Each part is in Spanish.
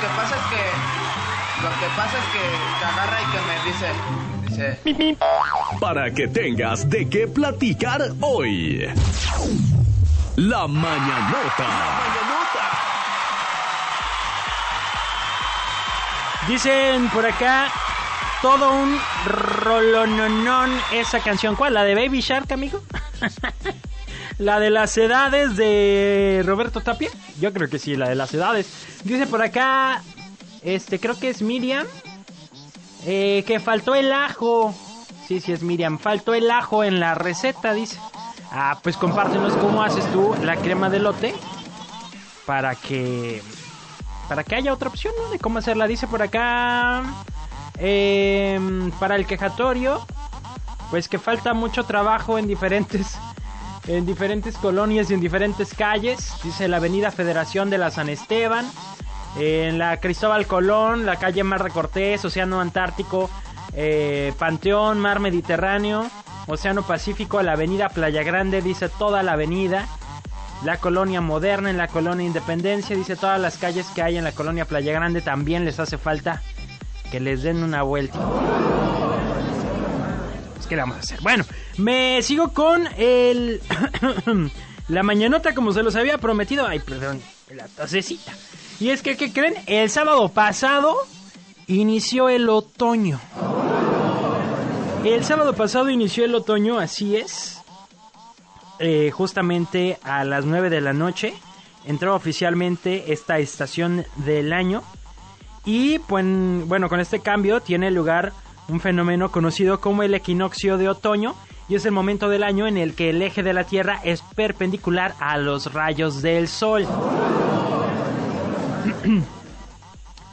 que pasa es que. Lo que pasa es que, que agarra y que me dice. Dice. Para que tengas de qué platicar hoy. La mañanota. Dicen por acá todo un rolononón esa canción. ¿Cuál? ¿La de Baby Shark, amigo? ¿La de las edades de Roberto Tapia? Yo creo que sí, la de las edades. Dice por acá, este, creo que es Miriam, eh, que faltó el ajo. Sí, sí es Miriam, faltó el ajo en la receta, dice. Ah, pues compártenos cómo haces tú la crema de lote para que para que haya otra opción, ¿no? De cómo hacerla. Dice por acá em, para el quejatorio, pues que falta mucho trabajo en diferentes en diferentes colonias y en diferentes calles. Dice la Avenida Federación de la San Esteban, en la Cristóbal Colón, la calle Mar de Cortés, Océano Antártico, eh, Panteón, Mar Mediterráneo, Océano Pacífico, la Avenida Playa Grande, dice toda la avenida. La colonia moderna en la colonia Independencia, dice todas las calles que hay en la colonia Playa Grande también les hace falta que les den una vuelta. ¿Qué vamos a hacer? Bueno, me sigo con el... la mañanota como se los había prometido. Ay, perdón, la tosecita. Y es que, ¿qué creen? El sábado pasado inició el otoño. El sábado pasado inició el otoño, así es. Eh, justamente a las 9 de la noche entró oficialmente esta estación del año. Y pues, bueno, con este cambio tiene lugar un fenómeno conocido como el equinoccio de otoño. Y es el momento del año en el que el eje de la Tierra es perpendicular a los rayos del Sol.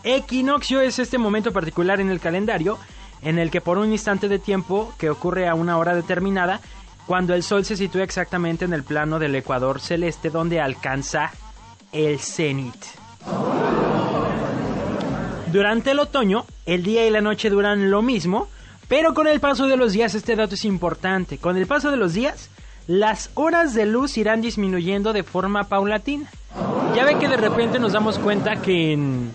Equinoccio es este momento particular en el calendario en el que por un instante de tiempo que ocurre a una hora determinada, cuando el Sol se sitúa exactamente en el plano del ecuador celeste donde alcanza el cenit. Durante el otoño, el día y la noche duran lo mismo, pero con el paso de los días este dato es importante. Con el paso de los días, las horas de luz irán disminuyendo de forma paulatina. Ya ve que de repente nos damos cuenta que en,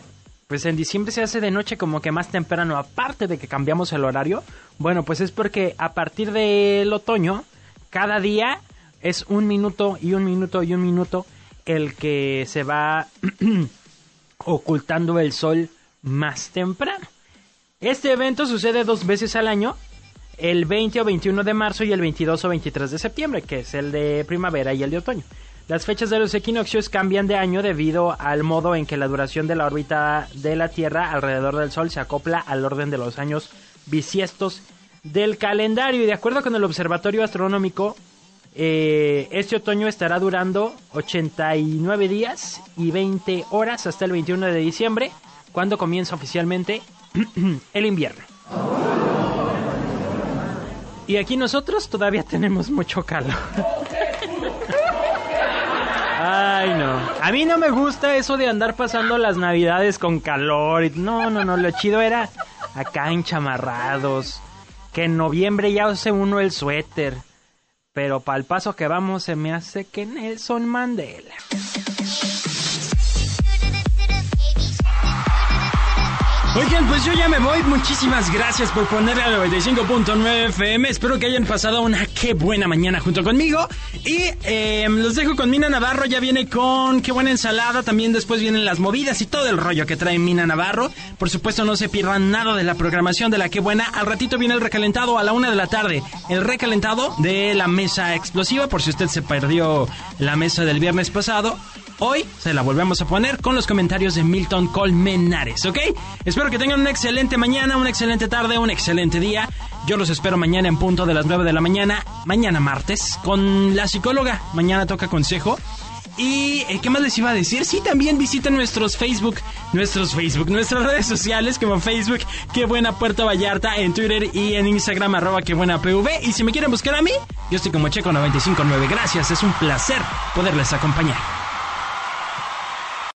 pues en diciembre se hace de noche como que más temprano, aparte de que cambiamos el horario. Bueno, pues es porque a partir del otoño, cada día es un minuto y un minuto y un minuto el que se va ocultando el sol más temprano. Este evento sucede dos veces al año, el 20 o 21 de marzo y el 22 o 23 de septiembre, que es el de primavera y el de otoño. Las fechas de los equinoccios cambian de año debido al modo en que la duración de la órbita de la Tierra alrededor del Sol se acopla al orden de los años bisiestos del calendario. Y de acuerdo con el Observatorio Astronómico, eh, este otoño estará durando 89 días y 20 horas hasta el 21 de diciembre, cuando comienza oficialmente el invierno. Y aquí nosotros todavía tenemos mucho calor. Ay, no. A mí no me gusta eso de andar pasando las navidades con calor. No, no, no. Lo chido era acá enchamarrados. Que en noviembre ya use uno el suéter. Pero para el paso que vamos se me hace que Nelson Mandela. Oigan, pues yo ya me voy. Muchísimas gracias por ponerle al 95.9 FM. Espero que hayan pasado una qué buena mañana junto conmigo. Y eh, los dejo con Mina Navarro. Ya viene con qué buena ensalada. También después vienen las movidas y todo el rollo que trae Mina Navarro. Por supuesto, no se pierdan nada de la programación de la qué buena. Al ratito viene el recalentado a la una de la tarde. El recalentado de la mesa explosiva. Por si usted se perdió la mesa del viernes pasado. Hoy se la volvemos a poner con los comentarios de Milton Colmenares, ¿ok? Espero que tengan una excelente mañana, una excelente tarde, un excelente día. Yo los espero mañana en punto de las 9 de la mañana, mañana martes, con la psicóloga. Mañana toca consejo. Y eh, ¿qué más les iba a decir? Sí, también visiten nuestros Facebook, nuestros Facebook, nuestras redes sociales como Facebook, Qué Buena Puerto Vallarta, en Twitter y en Instagram, arroba Qué Buena PV. Y si me quieren buscar a mí, yo estoy como Checo959. Gracias, es un placer poderles acompañar.